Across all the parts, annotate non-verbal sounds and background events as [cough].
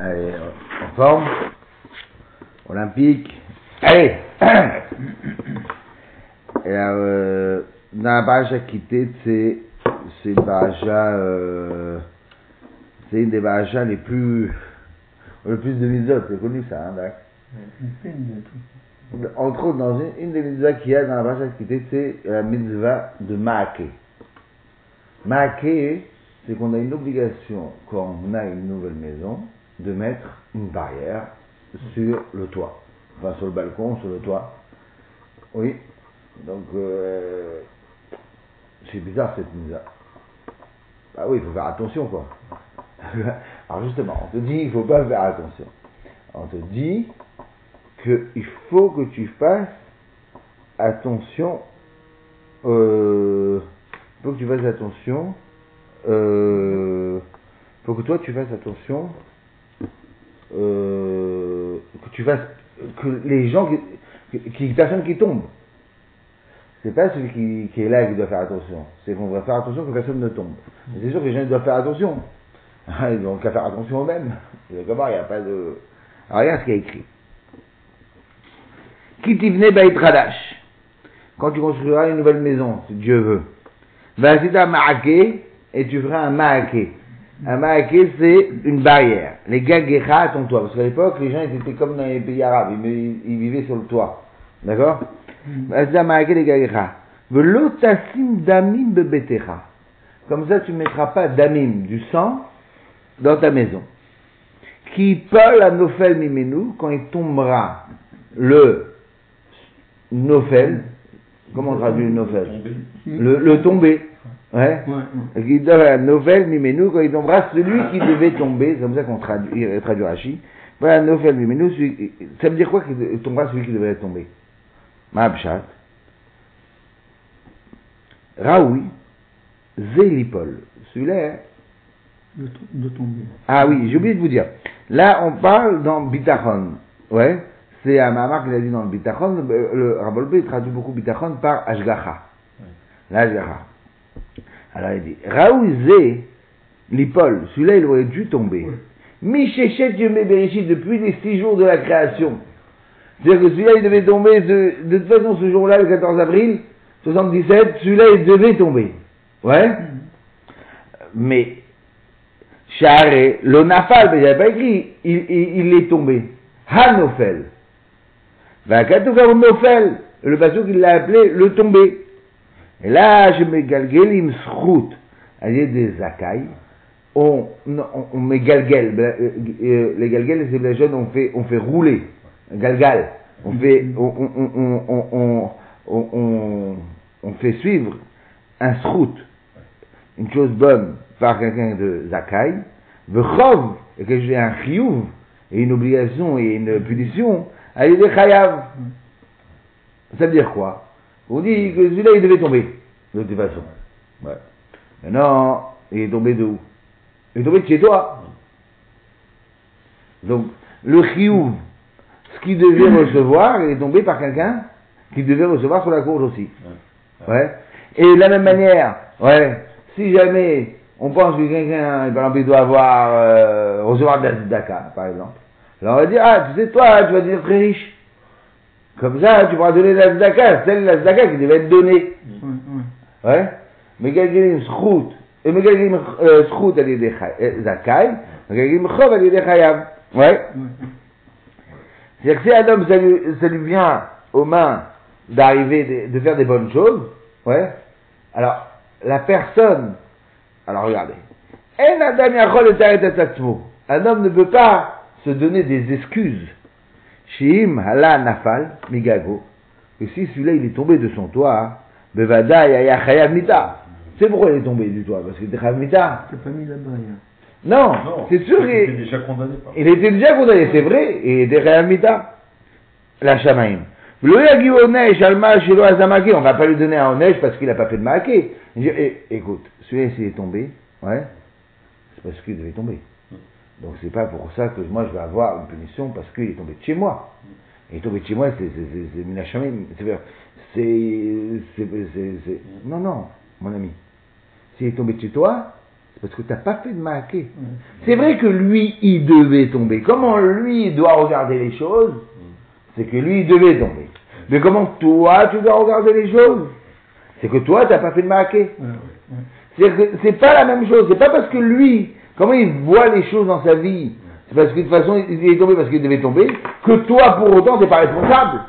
Allez, en forme. Olympique. Allez [coughs] Et alors, euh, dans la c'est, c'est une baraja, euh, c'est une des barajas les plus, le plus de mitzvot, c'est connu ça, hein, d'accord Entre autres, dans une, une des mitzvahs qu'il y a dans la baraja quittée, c'est la mitzvah de Maaké. Maaké, c'est qu'on a une obligation, quand on a une nouvelle maison, de mettre une barrière sur le toit. Enfin, sur le balcon, sur le toit. Oui. Donc, euh, c'est bizarre cette mise Bah oui, il faut faire attention, quoi. [laughs] Alors justement, on te dit, il faut pas faire attention. On te dit qu'il faut que tu fasses attention. Euh, faut que tu fasses attention. Euh, faut que toi tu fasses attention. Euh, que tu fasses que les gens qui, qui personne qui tombe. C'est pas celui qui, qui, est là qui doit faire attention. C'est qu'on doit faire attention que personne ne tombe. C'est sûr que les gens doivent faire attention. [laughs] Ils n'ont qu'à faire attention eux-mêmes. [laughs] Il n'y a pas de. Alors regarde ce qu'il y a écrit. Kitivne Radash. Quand tu construiras une nouvelle maison, si Dieu veut. Vasita Ma'ake, et tu feras un Ma'ake. Un c'est une barrière. Les Gagecha à ton toit. Parce qu'à l'époque, les gens étaient comme dans les pays arabes. Ils, ils vivaient sur le toit. D'accord? Vasita Ma'ake, les Gagecha. Velotasim damim bebetecha. Comme ça, tu ne mettras pas damim, du sang, dans ta maison. Qui parle à Nofel Mimenu, quand il tombera le Nofel, comment on traduit le Nofel le, le tombé. Ouais. ouais, Qui donne la Nofel Mimenu, quand il tombera celui qui devait tomber, c'est comme ça qu'on traduit, traduit Rashi. Voilà, Nofel Mimenu, ça veut dire quoi qu'il tombera celui qui devait tomber? Mahabshat. Raoui, Zélipol. Celui-là, de, de tomber. Ah oui, j'ai oublié de vous dire. Là, on parle dans Bitachon. Ouais. C'est Mahamar qu'il a dit dans le Bitachon. Le Rabolbe, il traduit beaucoup Bitachon par Ashgacha. L'Ashgacha. Alors il dit Raouzé, l'Ipol, celui-là, il aurait dû tomber. Michéchet Dieu Bereshit depuis les six jours de la création. C'est-à-dire que celui-là, il devait tomber, de, de toute façon, ce jour-là, le 14 avril 77, celui-là, il devait tomber. Ouais. Mm. Mais Charé, le nafal, mais il n'y avait pas écrit, il, il, il est tombé. Hanofel. Le bateau qu'il l'a appelé le tombé. Et là, je me galgelim srout. Il des zakai. On, on, met galgel. Les galgel, c'est les jeunes, on fait, on fait rouler. Galgal. On fait, on, on, on, on, on fait suivre un srout. Une chose bonne par quelqu'un de Zakai, Vechov, et que j'ai un chiyuv, et une obligation et une punition, à des chayav. Ça veut dire quoi? On dit que celui-là, il devait tomber, de toute façon. Ouais. Maintenant, il est tombé de où? Il est tombé de chez toi. Donc, le chiyuv, ce qu'il devait [coughs] recevoir, il est tombé par quelqu'un qui devait recevoir sur la courge aussi. Ouais. Et de la même manière, ouais, si jamais on pense que quelqu'un, par exemple, il doit avoir, euh, recevoir de la Zdaka, par exemple. Alors on va dire, ah, tu sais, toi, tu vas devenir très riche. Comme ça, tu pourras donner la Zdaka, celle la Zdaka qui devait être donnée. Ouais. Quelqu'un s'route, et quelqu'un s'route à l'idée Zakai, quelqu'un chov à l'idée Chayav. Ouais. C'est-à-dire que si un homme, ça lui, ça lui vient aux mains d'arriver, de, de faire des bonnes choses, ouais. Alors, la personne alors regardez. Un homme ne peut pas se donner des excuses. Shim hala nafal migago. Et si celui-là il est tombé de son toit, bevada yaya chayav mita. C'est pourquoi il est tombé du toit, parce qu'il était chayav mita. C'est pas mis là-bas. Non, non c'est sûr qu'il était déjà condamné. Par il était déjà condamné, c'est vrai, et il était chayav mita. La shamaim. On va pas lui donner un oneige parce qu'il n'a pas fait de maquet. Écoute, celui-là s'il est tombé, ouais, c'est parce qu'il devait tomber. Donc c'est pas pour ça que moi je vais avoir une punition parce qu'il est tombé de chez moi. Il est tombé de chez moi, c'est c'est c'est non non mon ami. S'il est tombé de chez toi, C'est parce que tu n'as pas fait de marqué. C'est vrai que lui, il devait tomber. Comment lui doit regarder les choses C'est que lui, il devait tomber. Mais comment toi, tu dois regarder les choses C'est que toi, tu n'as pas fait de. C'est que c'est pas la même chose. C'est pas parce que lui, comment il voit les choses dans sa vie, c'est parce que de toute façon, il est tombé parce qu'il devait tomber, que toi, pour autant, t'es pas responsable.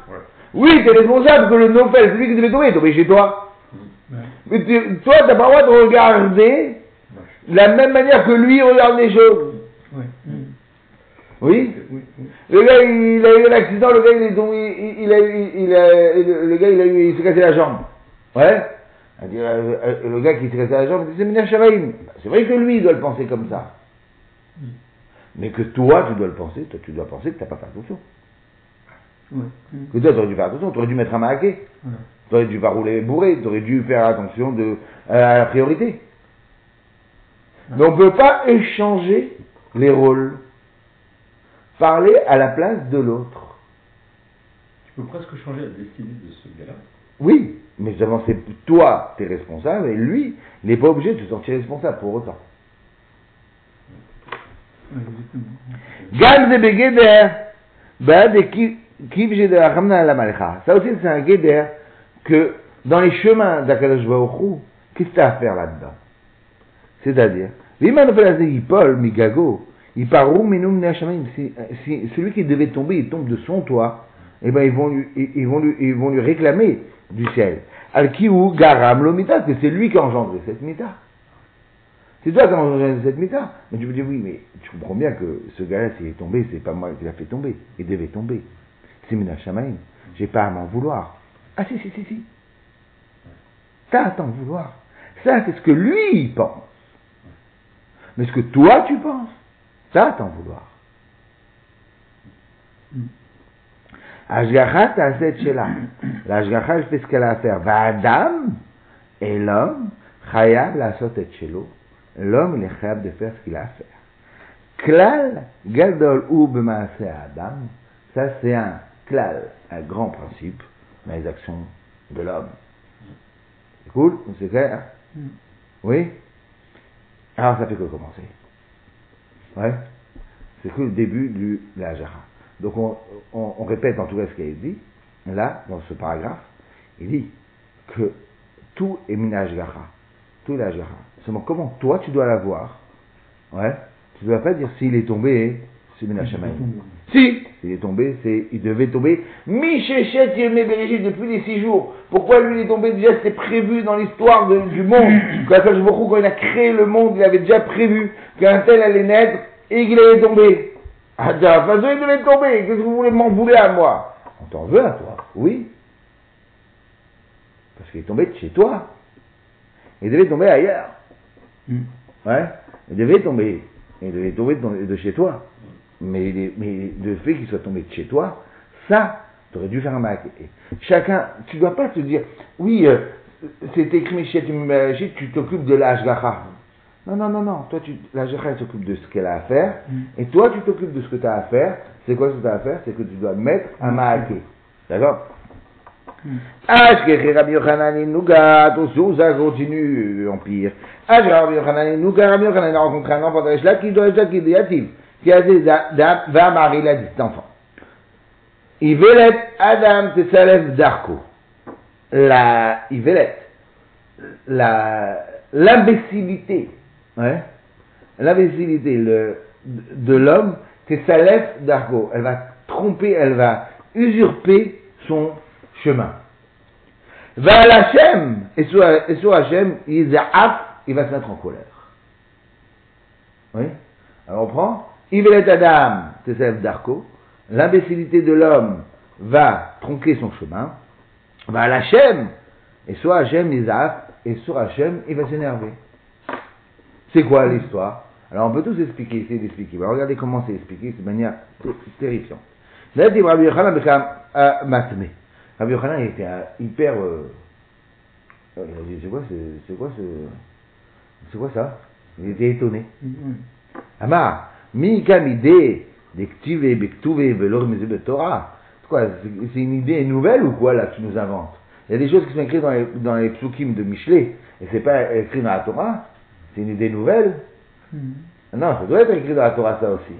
Oui, tu es responsable que le Nofel, celui qui devait tomber, est tombé chez toi. Mais tu- toi, tu n'as pas le droit de regarder de la même manière que lui regarde les choses. Oui Oui, oui. Le gars, il a eu un accident, le gars, il est tombé, il, il a, il, a, le gars, il a eu, il s'est cassé la jambe. Ouais Euh, euh, Le gars qui s'est cassé la jambe, c'est Mina Shamaïm. C'est vrai que lui, il doit le penser comme ça. Mais que toi, tu dois le penser, toi, tu dois penser que tu n'as pas fait attention. Que toi, tu aurais dû faire attention, tu aurais dû mettre un maquet. Tu aurais dû pas rouler bourré, tu aurais dû faire attention de, à la priorité. Mais on ne peut pas échanger les rôles. Parler à la place de l'autre. Tu peux presque changer la destinée de ce gars-là. Oui, mais justement, c'est toi, tu es responsable, et lui, il n'est pas obligé de se sentir responsable pour autant. Gam. Ça aussi, c'est un guéder que dans les chemins d'Akadosh Baruch Hu, qu'est-ce que tu as à faire là-dedans? C'est-à-dire, Paul, Migago, il parou minum ne'ashamayim. Si, si celui qui devait tomber, il tombe de son toit, eh ben, ils vont lui, ils, vont lui, ils vont lui réclamer du ciel. Al kiou garam lo mita, que c'est lui qui a engendré cette mita. C'est toi qui as engendré cette mita. Mais tu me dis, oui, mais tu comprends bien que ce gars-là, s'il est tombé, c'est pas moi qui l'a fait tomber. Il devait tomber. C'est Mina Shamaim. J'ai pas à m'en vouloir. Ah, si, si, si, si. Ça, à t'en vouloir. Ça, c'est ce que lui, pense. Mais ce que toi, tu penses, ça, à t'en vouloir. Ashgacha ta'aseh et shela. L'ashgacha, elle fait ce qu'elle a à faire. Va'adam, et l'homme, chayav la'asot et shelo. L'homme, il est chayav de faire ce qu'il a à faire. Klal gadol ou b'maaseh adam. Ça, c'est un klal, un grand principe dans les actions de l'homme. C'est cool C'est clair. Oui Alors, ça fait que commencer. Ouais C'est que le début du, de la. Donc, on, on, on répète en tout cas ce qu'il a dit, là, dans ce paragraphe. Il dit que tout est minage gara. Tout est la. Seulement, comment toi, tu dois la voir Ouais Tu ne dois pas dire s'il est tombé, c'est minage. Si il est tombé, c'est, il devait tomber. Michéchet Yemé Berégit depuis les six jours. Pourquoi lui il est tombé? Déjà C'était prévu dans l'histoire du monde. Quand il a créé le monde, il avait déjà prévu qu'un tel allait naître et qu'il allait tomber. Ah, de la façon, il devait tomber. Qu'est-ce que vous voulez m'en vouler à moi On t'en veut à toi, oui. Parce qu'il est tombé de chez toi. Il devait tomber ailleurs. Mm. Ouais. Il devait tomber. Il devait tomber de, de chez toi. Mais, il est- mais le fait qu'il soit tombé de chez toi, ça, tu aurais dû faire un maquet. Chacun, tu dois pas te dire, oui, euh, c'est écrit tu t'occupes de l'Ashgacha. Non, non, non, non. Toi, tu, l'Ashgacha, elle s'occupe de ce qu'elle a à faire. Et toi, tu t'occupes de ce que tu as à faire. C'est quoi ce que tu as à faire? C'est que tu dois mettre un maquet. D'accord? Ashkeche Rabbi Yochanan Nougat, aussi ça continue en pire. Ashkeche Rabbi Yochanan Nougat, Rabbi Yochanan a rencontré un enfant d'Ashla qui doit être qui Yativ, qui a des va marier la dit cet enfant. Ivelet Adam Tessalef Darko. La Ivelet, la l'imbécilité, ouais, l'imbécilité de l'homme, Tessalef Darko. Elle va tromper, elle va usurper son chemin. Va à Hachem, et sur, Hachem, il il va se mettre en colère. Oui Alors on prend, Ivelet Adam, Tesef Darko, l'imbécilité de l'homme va tronquer son chemin, va à Hachem, et sur Hachem, il et sur Hachem, il va s'énerver. C'est quoi l'histoire? Alors on peut tous expliquer, essayer d'expliquer. Alors, regardez comment c'est expliqué, c'est de manière ter- terrifiante. Rabbi Yochanan il était euh, hyper. euh, euh, c'est quoi, ce- c'est quoi ce. C'est quoi ça? Il était étonné. Amar, mi kam idée des ktive bektuve velor de Torah. C'est quoi C'est c'est une idée nouvelle ou quoi là que tu nous inventes? Il y a des choses qui sont écrites dans les, dans les psukim de Michelet et c'est pas écrit dans la Torah. C'est une idée nouvelle Mhm. Non, ça doit être écrit dans la Torah, ça aussi.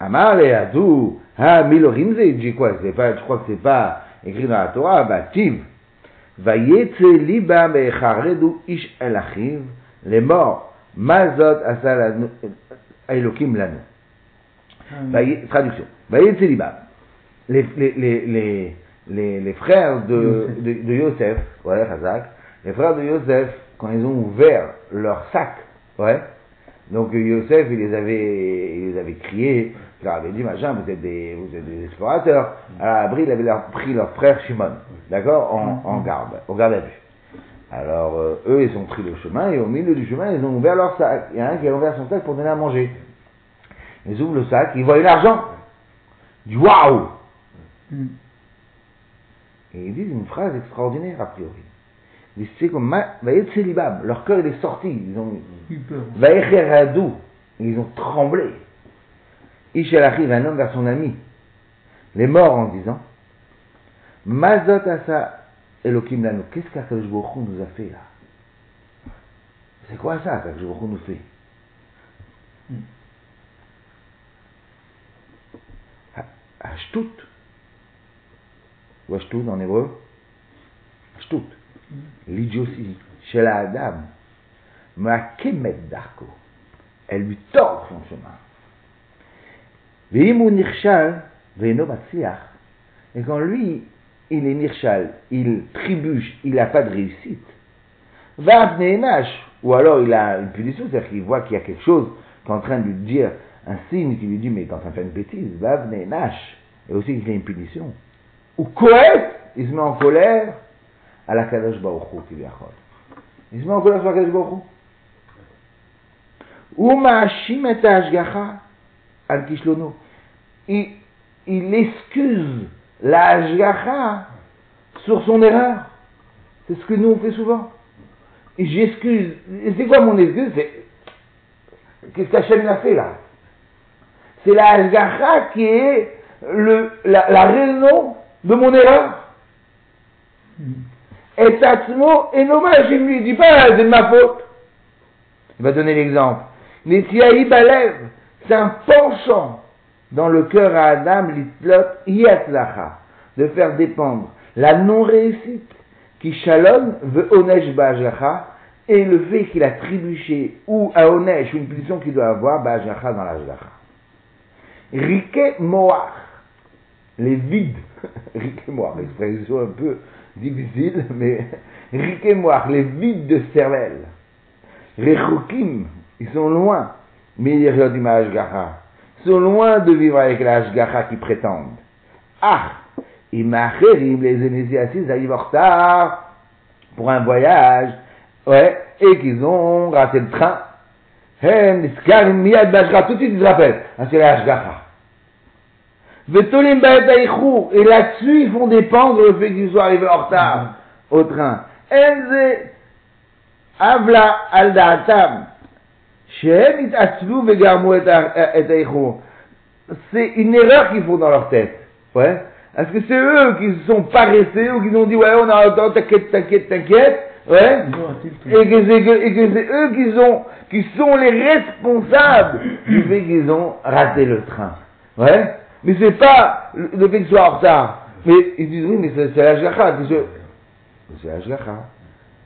Amar le Hadou, ha milorim ze, il dit quoi? C'est pas, Je crois que c'est pas écrit dans la Torah, bah, tiv. Vayetze liba mecharedu ish el achiv, les morts, mazot asal elokim lanu. Vaye- traduction. Vayetze liba. Les, les, les, les, les, frères de, de, de Yosef, ouais, Razak, les frères de Yosef, quand ils ont ouvert leur sac, ouais, donc Yosef, il les avait, il les avait criés, il leur avait dit, machin, vous êtes des, vous êtes des explorateurs. À l'abri, il avait leur, pris leur frère Shimon, d'accord, en, en garde, au garde à vue. Alors, euh, eux, ils ont pris le chemin, et au milieu du chemin, ils ont ouvert leur sac. Il y a un qui a ouvert son sac pour donner à manger. Ils ouvrent le sac, ils voient l'argent. Du waouh! Mhm. Et ils disent une phrase extraordinaire, a priori. Leur cœur, il est sorti. Ils ont, Eu peur. Ils ont tremblé. Ishel arrive un homme vers son ami, les morts en disant Mazot asa Elohim lanu, qu'est-ce qu'Akadosh nous a fait là C'est quoi ça qu'Akadosh nous fait Hmm. Hashtut. Ou Hashtut en hébreu Hashtut. L'idiotie chez la Adam. Kemet Darko. Elle lui tord son chemin. Veim ou Nirshal, Veino. Et quand lui, il est Nirshal, il trébuche, il n'a pas de réussite. Va ou alors il a une punition, c'est-à-dire qu'il voit qu'il y a quelque chose qui est en train de lui dire, un signe qui lui dit, mais quand ça fait une bêtise, va et aussi qu'il a une punition. Ou Kohet, il se met en colère accorde. Il se met en colère sur la Kadosh Baruch Hu. Ou Maashim et Ashgacha al Kishlono. Il, il excuse la Ashgacha sur son erreur. C'est ce que nous on fait souvent. J'excuse. C'est quoi mon excuse? Qu'est-ce qu'Hachem a fait là? C'est la Ashgacha qui est la, raison de mon erreur. Et Tatsmo et Noma, je ne lui dis pas, c'est de ma faute. Il va donner l'exemple. Tiaï Balev, c'est un penchant dans le cœur à Adam, l'itlot yatzlacha, de faire dépendre la non-réussite qui chalonne veut onesh ba'ajlacha et le fait qu'il a trébuché ou à onesh, une punition qu'il doit avoir, ba'ajlacha dans l'ajlacha. Rike moach, les vides, [laughs] Rike moach, expression un peu difficile, [laughs] mais Rike moach, les vides de cervelle. Rechokim, ils sont loin, mais ils Ils sont loin de vivre avec la Hashgacha qui prétendent. Ah, Imacherim, les initiations arrivent en retard pour un voyage, ouais, et qu'ils ont raté le train. Hen, Iskarim, Miyad, Bashra, tout de suite ils se rappellent. Ah, c'est la. Et là-dessus ils font dépendre le fait qu'ils soient arrivés en retard au train. Avla al. C'est une erreur qu'ils font dans leur tête. Ouais. Est-ce que c'est eux qui se sont paressés ou qui ont dit ouais on a t'inquiète, t'inquiète, t'inquiète. Ouais. Et que c'est eux qui sont, qui sont les responsables du fait qu'ils ont raté le train. Ouais. Mais c'est pas le fait qu'ils soient en retard. Mais ils disent oui mais c'est la C'est la Hashgacha.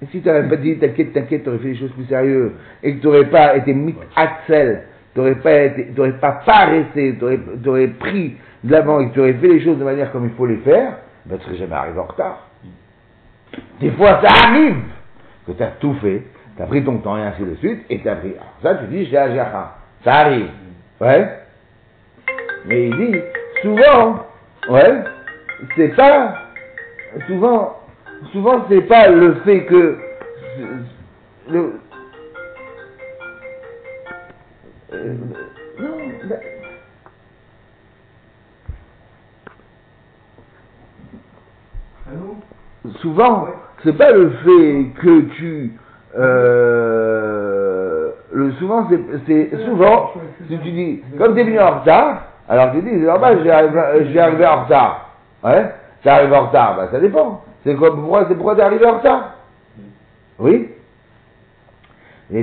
Et si tu n'avais pas dit t'inquiète, t'inquiète, tu aurais fait des choses plus sérieuses et que tu n'aurais pas été mit axel, tu n'aurais pas, été- t'aurais pas paressé, tu aurais, pris de l'avant et que tu aurais fait les choses de manière comme il faut les faire, ben, tu ne serais jamais arrivé en retard. Des fois, ça arrive que tu as tout fait, tu as pris ton temps et ainsi de suite, et tu as pris. Alors ça, tu dis, j'ai Ajacha. Ça arrive. Ouais? Mais il dit, souvent, ouais, c'est pas, souvent, souvent c'est pas le fait que, le, euh, non, ben, Allô? souvent, c'est pas le fait que tu, euh, le souvent c'est, c'est souvent, si tu dis, comme t'es venu en retard, alors tu dis, c'est normal, je vais arriver, je vais arriver en retard, ouais, t'es arrivé en retard, bah ça dépend, c'est quoi, pourquoi, c'est pourquoi t'es arrivé en retard, oui, Vous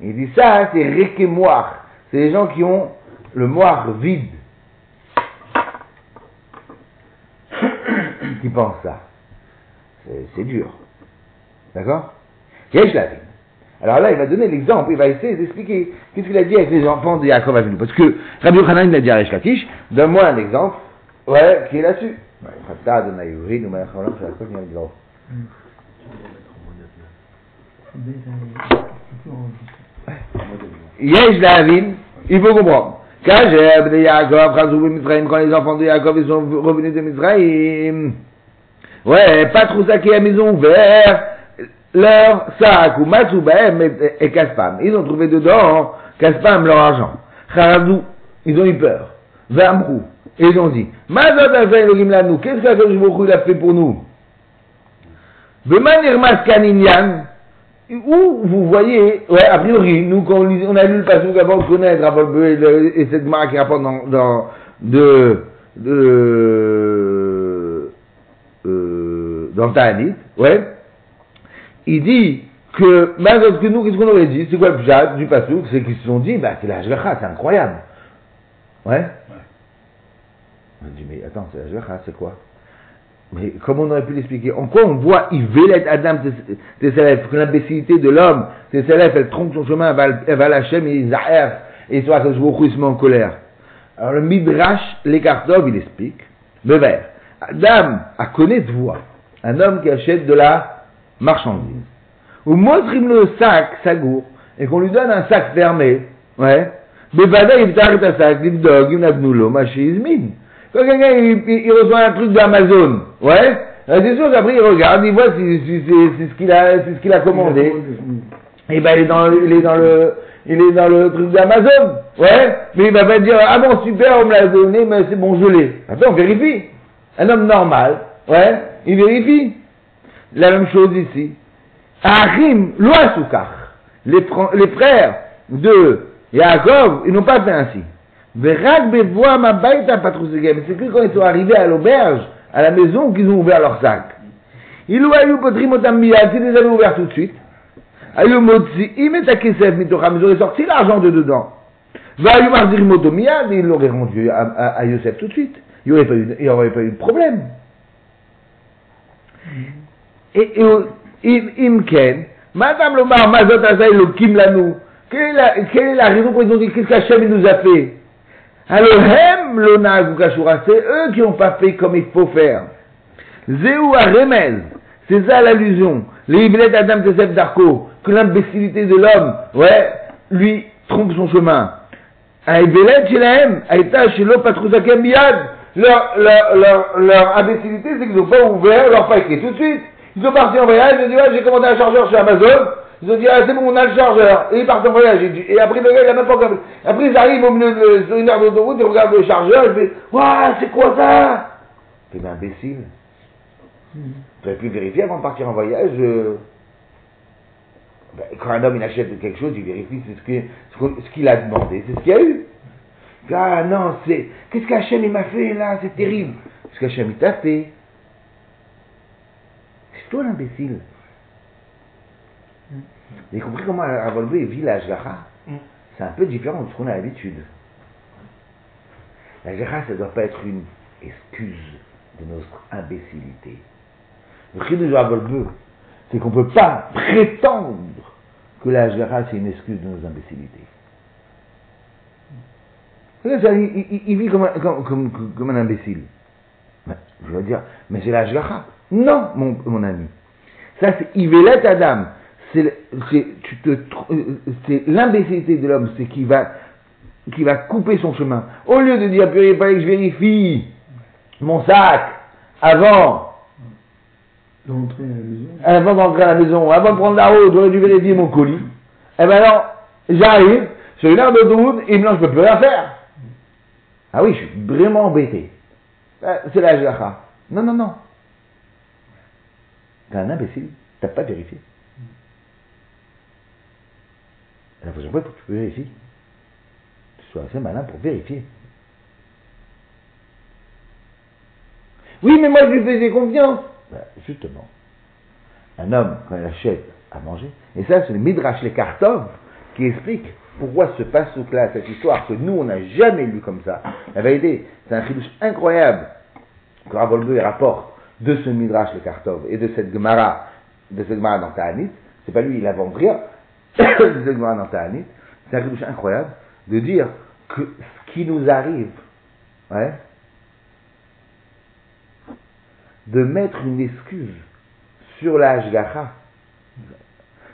Il dit ça, c'est rekemoir. C'est les gens qui ont le moire vide. qui pensent ça. C'est- dur. D'accord? Yesh la vie? Alors là, il va donner l'exemple, il va essayer d'expliquer qu'est-ce qu'il a dit avec les enfants de Yaakov Avinu. Parce que Rabbi Yochanan, il a dit à Resh Lakish, donne-moi un exemple, ouais, qui est là-dessus. Yesh Lavin, il faut comprendre. Kajer de Yaakov, Chazou Mitzrayim, quand les enfants de Yaakov ils sont revenus de Mitzrayim. Ouais, pas trop saqués, mais ils ont ouvert leur sac, ou Matsubahem et, Kaspam. Ils ont trouvé dedans, Kaspam, leur argent. Charadou, ils ont eu peur. Vamrou, et ils ont dit, Mazot Lanu, qu'est-ce que Baruch il a fait pour nous? Veman Irmas Kaninyan, où vous voyez, ouais, a priori, nous, quand on, a lu le passage avant de connaître et, cette marque qui rapporte dans, dans, de, de, euh, ouais, il dit que, malgré que nous, qu'est-ce qu'on aurait dit? C'est quoi le pjat du passage? C'est qu'ils se sont dit, bah, c'est la Hashgacha, c'est incroyable. Ouais? On dit, mais attends, c'est la Hashgacha, c'est quoi? Mais comment on aurait pu l'expliquer? En quoi on voit Yvelet Adam tes élèves que l'imbécilité de l'homme, tes élèves, elle trompe son chemin, elle va, lâcher, mais ils zaher, et soit que il se met en colère. Alors le Midrash, l'Ekartov, il explique, le vert. Adam a connu de voix, un homme qui achète de la marchandise. Ou montre-lui le sac, sagour, et qu'on lui donne un sac fermé, ouais, mais bada il t'arrête un sac, il dog, il n'a pas machismine. Quand quelqu'un il, il- il reçoit un truc d'Amazon, ouais, c'est sûr qu'après il regarde, il voit si, si- si- c'est ce qu'il a, c'est ce qu'il a commandé. Et ben il est dans il est dans le, il est dans le truc d'Amazon, ouais, mais il va pas dire ah bon super on me l'a donné mais c'est bon je l'ai. Attends on vérifie. Un homme normal, ouais, il vérifie. La même chose ici. Achim loasukach. Les, les frères de Yaakov, ils n'ont pas fait ainsi. Ma. C'est que quand ils sont arrivés à l'auberge, à la maison, qu'ils ont ouvert leur sac. Ils ont eu potrim otam miyad, ils les avaient ouverts tout de suite. Ils auraient sorti l'argent de dedans. Vayu mardir ils l'auraient rendu à, à, Yosef tout de suite. Il n'y aurait, aurait pas eu de problème. Et, im, imken, Madame Lomar, Mazot Azaï, le Kim Lanou, quelle est la, raison pour laquelle ils ont dit qu'est-ce nous a fait? Alors, Hem, Lona, Gukashura, c'est eux qui n'ont pas fait comme il faut faire. Zéou à Remez, c'est ça l'allusion. Les Iblet Adam Tesef Darko, que l'imbécilité de l'homme, ouais, lui trompe son chemin. Aïbelet Shelahem, Aïta Shelo Patrouzakem. Leur, leur, leur, leur imbécilité, c'est qu'ils n'ont pas ouvert leur paquet tout de suite. Ils sont partis en voyage, ils ont dit, ouais, j'ai commandé un chargeur chez Amazon. Ils ont dit, ah, c'est bon, on a le chargeur. Et ils partent en voyage. Et, après, le gars, il a même pas encore- Après, ils arrivent au milieu de, une aire d'autoroute, ils regardent le chargeur, ils disent, waouh, c'est quoi ça? C'est imbécile. Tu aurais pu vérifier avant de partir en voyage. euh, ben, quand un homme il achète quelque chose, il vérifie ce que- ce qu'il a demandé, c'est ce qu'il y a eu. Ah non, c'est. Qu'est-ce qu'Hachem il m'a fait là C'est terrible. Ce qu'Hachem il t'a fait. Toi l'imbécile. Vous avez compris comment Ravolvé vit la Hashgacha C'est un peu différent de ce qu'on a l'habitude. La Hashgacha, ça ne doit pas être une excuse de notre imbécilité. Le cri de Ravolvé, c'est qu'on ne peut pas prétendre que la Hashgacha, c'est une excuse de nos imbécilités. Il, il- il vit comme un, comme, comme- comme un imbécile. Je vais dire, mais c'est la Hashgacha. Non, mon, mon ami. Ça, c'est Ivelet Adam. C'est euh, l'imbécilité de l'homme, c'est qu'il va, qui va couper son chemin. Au lieu de dire, purée, il fallait que je vérifie mon sac avant, D'entrer à la maison. avant d'entrer à la maison, avant de prendre la route, j'aurais dû vérifier mon colis. Eh ben non, j'arrive sur une heure d'autoroute et maintenant je peux plus rien faire. Ah oui, je suis vraiment embêté. Euh, C'est la Hashgacha. Non, non, non. T'es un imbécile, t'as pas vérifié. La prochaine fois, il faut que tu vérifies. Tu sois assez malin pour vérifier. Oui, mais moi je lui faisais confiance. Ben, justement, un homme, quand il achète à manger. Et ça, c'est le Midrash les Kartov qui explique pourquoi ce pasouk-là, cette histoire que nous, on n'a jamais lu comme ça. La vérité, c'est un chidouche incroyable que Ravolbe rapporte de ce Midrash les Kartov et de cette Gemara, de cette Gemara dans Ta'anit. C'est pas lui, il invente rien. [coughs] de cette Gemara dans Ta'anit. C'est un chidouche incroyable de dire que ce qui nous arrive, ouais, de mettre une excuse sur la Hashgacha.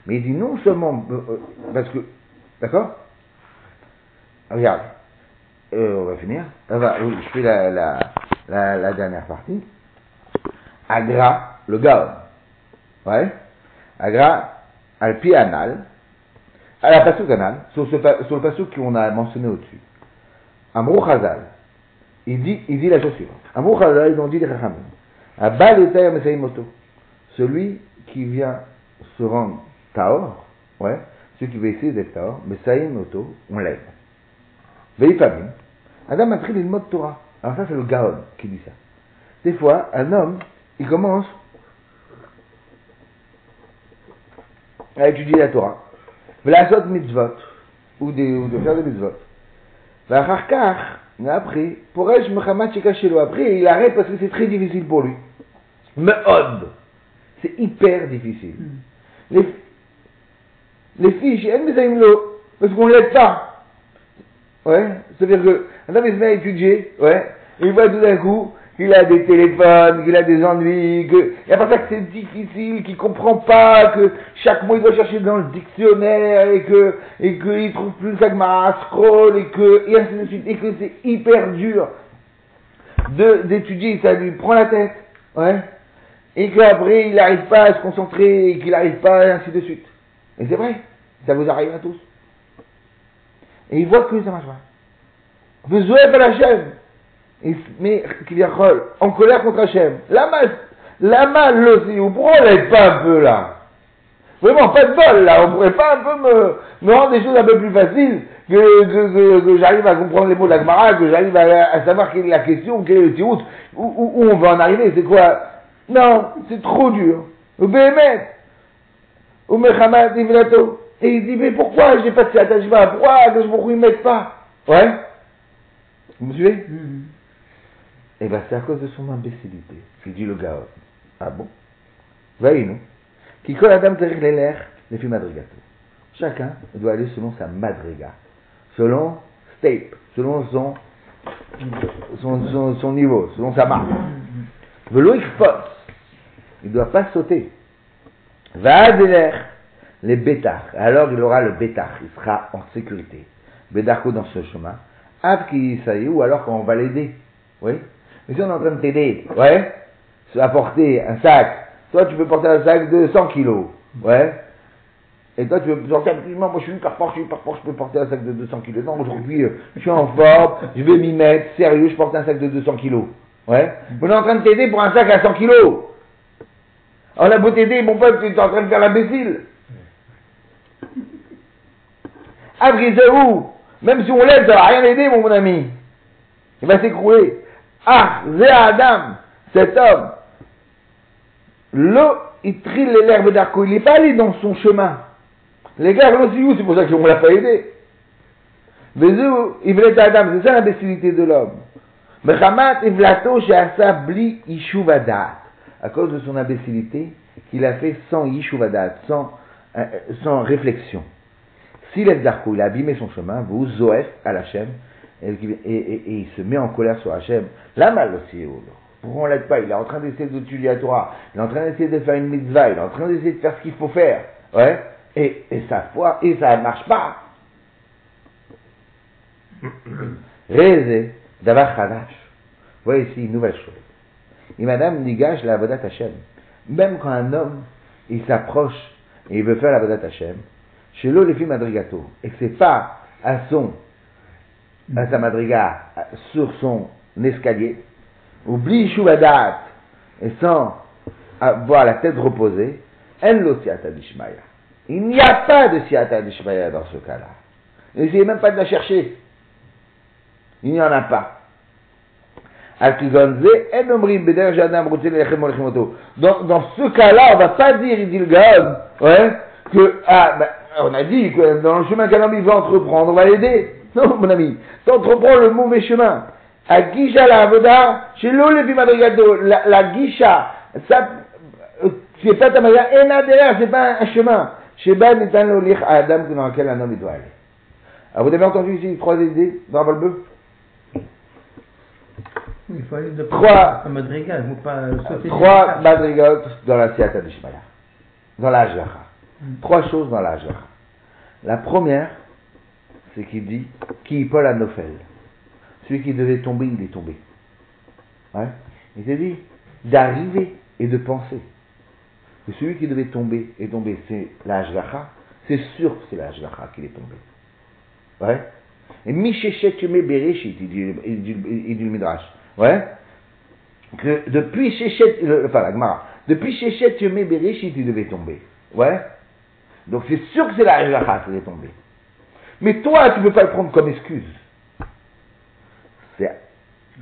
Mais il dit non seulement, euh, euh, parce que, d'accord? Regarde, euh, on va finir. Ah, oui, je fais la, la, dernière partie. Agra, le Gaon. Ouais Agra, Alpi Anal, à la Pasuk Anal, sur, ce, sur le Pasuk qu'on a mentionné au-dessus. Amrou Chazal, il dit, il dit la chose suivante. Amrou ils ont dit les Chachamim. Celui qui vient se rendre Taor, ouais, celui qui veut essayer d'être Taor, Mesaïm Moto, on l'aide. Veifamim, Adam a pris les mots de Torah. Alors ça, c'est le Gaon qui dit ça. Des fois, un homme, il commence à étudier la Torah. V'lasot mitzvot, ou, des, ou de faire des mitzvot. V'acharkar, après, pour elle, je me Après, il arrête parce que c'est très difficile pour lui. Me'od. C'est hyper difficile. Mm. Les, les filles, elles l'eau, parce qu'on l'aide pas. Ouais, c'est-à-dire que, un homme, il se met à étudier, ouais, et il voit tout d'un coup, qu'il a des téléphones, qu'il a des ennuis, que, et à part ça que c'est difficile, qu'il comprend pas, que chaque mot il doit chercher dans le dictionnaire, et que, et qu'il trouve plus que ma scroll, et que, et ainsi de suite, et que c'est hyper dur d'étudier, ça lui prend la tête, ouais, et qu'après il n'arrive pas à se concentrer, et qu'il n'arrive pas, et ainsi de suite. Et c'est vrai, ça vous arrive à tous. Et il voit que ça marche pas. Vous pas la chaîne mais en colère contre Hachem. Lama, lama le on l'aide pas un peu là. Vraiment, pas de bol là, on pourrait pas un peu me, rendre des choses un peu plus faciles, que, que, que, j'arrive à comprendre les mots de la Gemara, que j'arrive à, savoir quelle est la question, quel est le tirout, où, où, on va en arriver, c'est quoi? Non, c'est trop dur. Au Béhémet, au Mechamad, Et il dit, mais pourquoi j'ai pas de attachement Pourquoi je ne me pas? Ouais. Vous me suivez? Mm-hmm. Eh bien, c'est à cause de son imbécilité, dit le gars. Ah bon? Nous. Qui colle Adam Terek l'air, les filles madrigato. Chacun doit aller selon sa madriga, selon Stape, selon son, son, niveau, selon sa marque. Velo fosse. Il ne doit pas sauter. Va l'air, les bêtards. Alors il aura le bêtard, il sera en sécurité. Bédarko dans ce chemin. Av qui ou alors quand on va l'aider. Oui? Mais si on est en train de t'aider, ouais, à porter un sac, toi tu peux porter un sac de 100 kilos, ouais, et toi tu veux sortir moi je suis une fort, je suis fort, je peux porter un sac de 200 kilos. Non, aujourd'hui, euh, je suis en forme, je vais m'y mettre, sérieux, je porte un sac de 200 kilos. Ouais. On est en train de t'aider pour un sac à 100 kilos. On a beau t'aider, mon pote, tu es en train de faire l'imbécile. Où Même si on l'aide, ça va rien aider, mon, mon ami. Il va s'écrouler. Ah, Zé Adam, cet homme, l'eau, il trille l'herbe d'arco, il n'est pas allé dans son chemin. Les gars, c'est pour ça qu'on ne l'a pas aidé. Mais il voulait Adam, c'est ça l'imbécilité de l'homme. Mais Hamat Evlato Sheasa Bli Ishuvadat, à cause de son imbécilité, qu'il a fait sans Ishuvadat, sans, euh, sans réflexion. Si l'Evdarko, il a abîmé son chemin, vous, Zoef, à et, et, il se met en colère sur Hachem. La mal aussi, pourquoi on l'aide pas? Il est en train d'essayer d'étudier la Torah, il est en train d'essayer de faire une mitzvah, il est en train d'essayer de faire ce qu'il faut faire. Ouais? Et, et sa foi, et ça ne marche pas. [coughs] Rézé, d'avoir Khadash. Voyez ici une nouvelle chose. Et madame nigage la Vodat Hashem. Même quand un homme, il s'approche et il veut faire la Vodat Hashem, chez l'eau les filles madrigato, et que c'est pas à son à sa madriga sur son escalier, oublie Shuvadat, et sans avoir la tête reposée, elle l'osiata d'Ishmaïa. Il n'y a pas de siata d'Ishmaïa dans ce cas-là. N'essayez même pas de la chercher. Il n'y en a pas. Dans, dans ce cas-là, on va pas dire, il dit le Gaon, ouais, que, ah, ben, on a dit que dans le chemin qu'un homme il entreprendre, on va l'aider. Non, mon ami, t'entreprends le mauvais chemin. À Gisha la Avoda, chez l'Olevi Madrigado, la, Gisha, ça, euh, c'est pas ta manière, et là derrière, c'est pas un chemin. Chez Ben, est un Olich à Adam dans lequel un homme il doit aller. Alors, vous avez entendu ici trois idées dans Balbeu Il faut aller de Trois. à Madrigal, il faut pas euh, sauter. Trois madrigotes dans la Siata de Shmaya. Dans la Hajlacha. Mm. Trois choses dans la Hajlacha. La première, c'est qu'il dit qui Paul à. Celui qui devait tomber, il est tombé. Ouais. Il s'est dit d'arriver et de penser. Que celui qui devait tomber est tombé, c'est la. C'est sûr que c'est la qu'il est tombé. Ouais? Et Mishechet Yomé Bereshit, il dit, le Midrash. Que depuis Shechet, enfin la Gemara, depuis Shechet Yomé Bereshit, il devait tomber. Donc c'est sûr que c'est la Hajlacha qui est tombé. Mais toi, tu ne peux pas le prendre comme excuse. C'est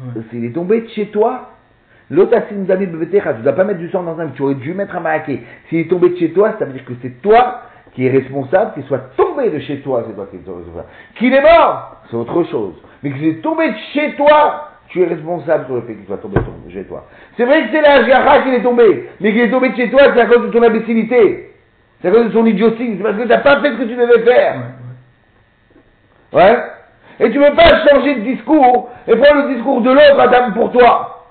Ouais. s'il est tombé de chez toi, l'otasim zamid bevetecha, tu ne dois pas mettre du sang dans un, tu aurais dû mettre un maraqué. S'il est tombé de chez toi, ça veut dire que c'est toi qui es responsable, qu'il soit tombé de chez toi, c'est toi qui es responsable. Qu'il est mort, c'est autre chose. Mais qu'il est tombé de chez toi, tu es responsable sur le fait qu'il soit tombé de chez toi. C'est vrai que c'est la Hashgacha qu'il est tombé, mais qu'il est tombé de chez toi, c'est à cause de ton imbécilité. C'est à cause de ton idiotie, c'est parce que tu n'as pas fait ce que tu devais faire. Ouais. Et tu ne peux pas changer de discours et prendre le discours de l'autre à dame pour toi.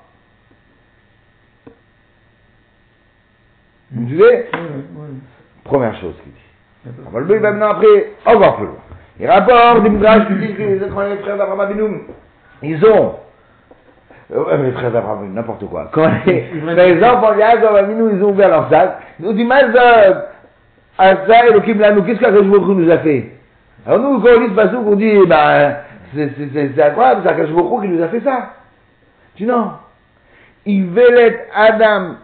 Vous suivez Ouais, ouais, ouais. Première chose qu'il dit. On va le dire maintenant après, encore plus loin. Il rapporte des midrash qui disent que les êtres les frères d'Abraham Avinu, ils ont. Euh, ouais, mais les frères d'Abraham n'importe quoi. Quand [laughs] les, les enfants d'Abraham Avinu, ils ont ouvert leur sac, ils ont dit, Mazab, Asa Elohim Lanu, qu'est-ce Baruch Hu nous a fait? Alors nous, ce passage, on dit, ben, c'est- incroyable, c'est Akash Baruch Hu qui nous a fait ça. Tu non. Ivelet Adam,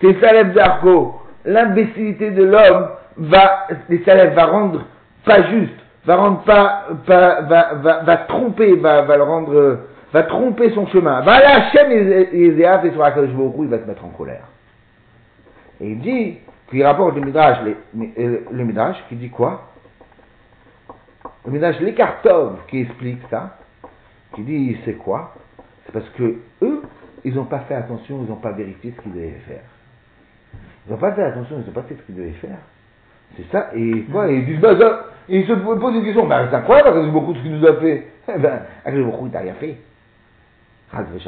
tes salèves d'Arco, l'imbécilité de l'homme va, les salèves va rendre pas juste, va rendre pas, pas- va, va, va tromper, va, va le rendre, va tromper son chemin. Va à Hachem et sur Hu, il va te mettre en colère. Et il dit, qu'il rapporte le Midrash, euh, le Midrash, qui dit quoi? Le Midrash Lekartov qui explique ça, qui dit c'est quoi? C'est parce que eux, ils n'ont pas fait attention, ils n'ont pas vérifié ce qu'ils devaient faire. Ils n'ont pas fait attention, ils n'ont pas fait ce qu'ils devaient faire. C'est ça, et quoi et Ils disent, bah, ça, ils se posent une question, bah, c'est incroyable, [laughs] Akadosh Baruch Hu, ce qu'il nous a fait. Eh ben, il t'a rien fait. Akadosh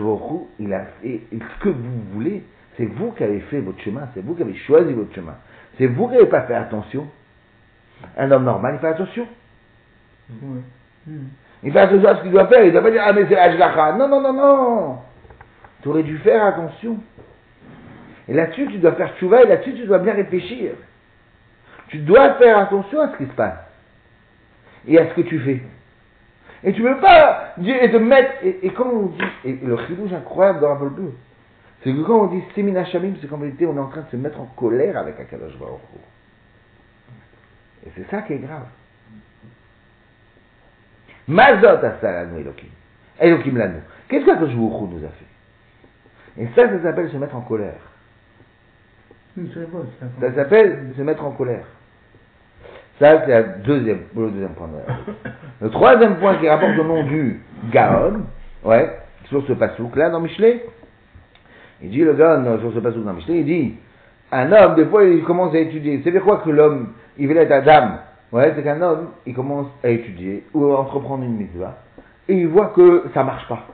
Baruch Hu, il a fait ce que vous voulez. C'est vous qui avez fait votre chemin, c'est vous qui avez choisi votre chemin. C'est vous qui n'avez pas fait attention. Un homme normal, il fait attention. Il fait attention à ce qu'il doit faire. Il ne doit pas dire, ah mais c'est Ashgacha. Non, non, non, non. Tu aurais dû faire attention. Et là-dessus, tu dois faire tchouva et là-dessus, tu dois bien réfléchir. Tu dois faire attention à ce qui se passe. Et à ce que tu fais. Et tu ne peux pas dire et te mettre. Et, et quand on dit. Et le chidouche incroyable dans Rabbi Bleu, c'est que quand on dit Semina Shamim, c'est qu'en vérité, on est en train de se mettre en colère avec Akadosh Baruch. Et c'est ça qui est grave. Mazot Asalanu Elohim. Elohim Lanu. Qu'est-ce Baruch Hu nous a fait? Et ça, ça s'appelle se mettre en colère. Ça. S'appelle se mettre en colère. Ça, c'est la deuxième, le deuxième point. Le troisième point qui rapporte au nom du Gaon, ouais, sur ce pasouk là dans Michelet, il dit le Gaon sur ce pasouk dans Michelet, il dit un homme, des fois, il commence à étudier. C'est dire quoi que l'homme, il veut être Adam Ouais, c'est qu'un homme, il commence à étudier ou à entreprendre une mitzvah et il voit que ça marche pas.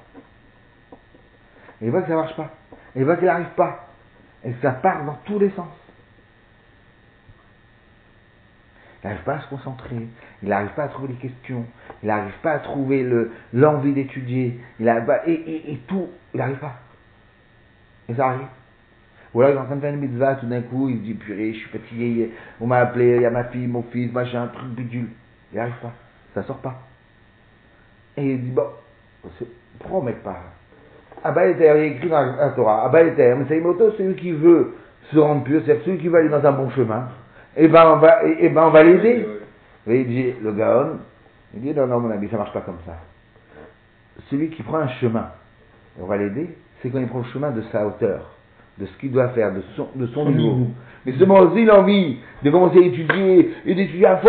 Il voit que ça marche pas. Il voit qu'il n'arrive pas. Et ça part dans tous les sens. Il n'arrive pas à se concentrer, il n'arrive pas à trouver les questions, il n'arrive pas à trouver le- l'envie d'étudier, il arrive pas, et, et tout, il n'arrive pas. Et ça arrive. Ou alors il est en train de faire une mitzvah, tout d'un coup, il se dit, purée, je suis fatigué, on m'a appelé, il y a ma fille, mon fils, machin, un truc bidule. Il n'arrive pas, ça sort pas. Et il dit, bon, met pas? Abba il est écrit dans la Torah, Abba Eter, mais c'est moto, celui qui veut se rendre pur, c'est celui qui va aller dans un bon chemin, et ben on va, et, et ben on va l'aider. Et il dit, le Gaon, il dit, non, non, mon ami, ça marche pas comme ça. celui qui prend un chemin, on va l'aider, c'est quand il prend le chemin de sa hauteur, de ce qu'il doit faire, de son, de son, niveau. niveau. Mais seulement s'il a envie de commencer à étudier, et d'étudier à fond,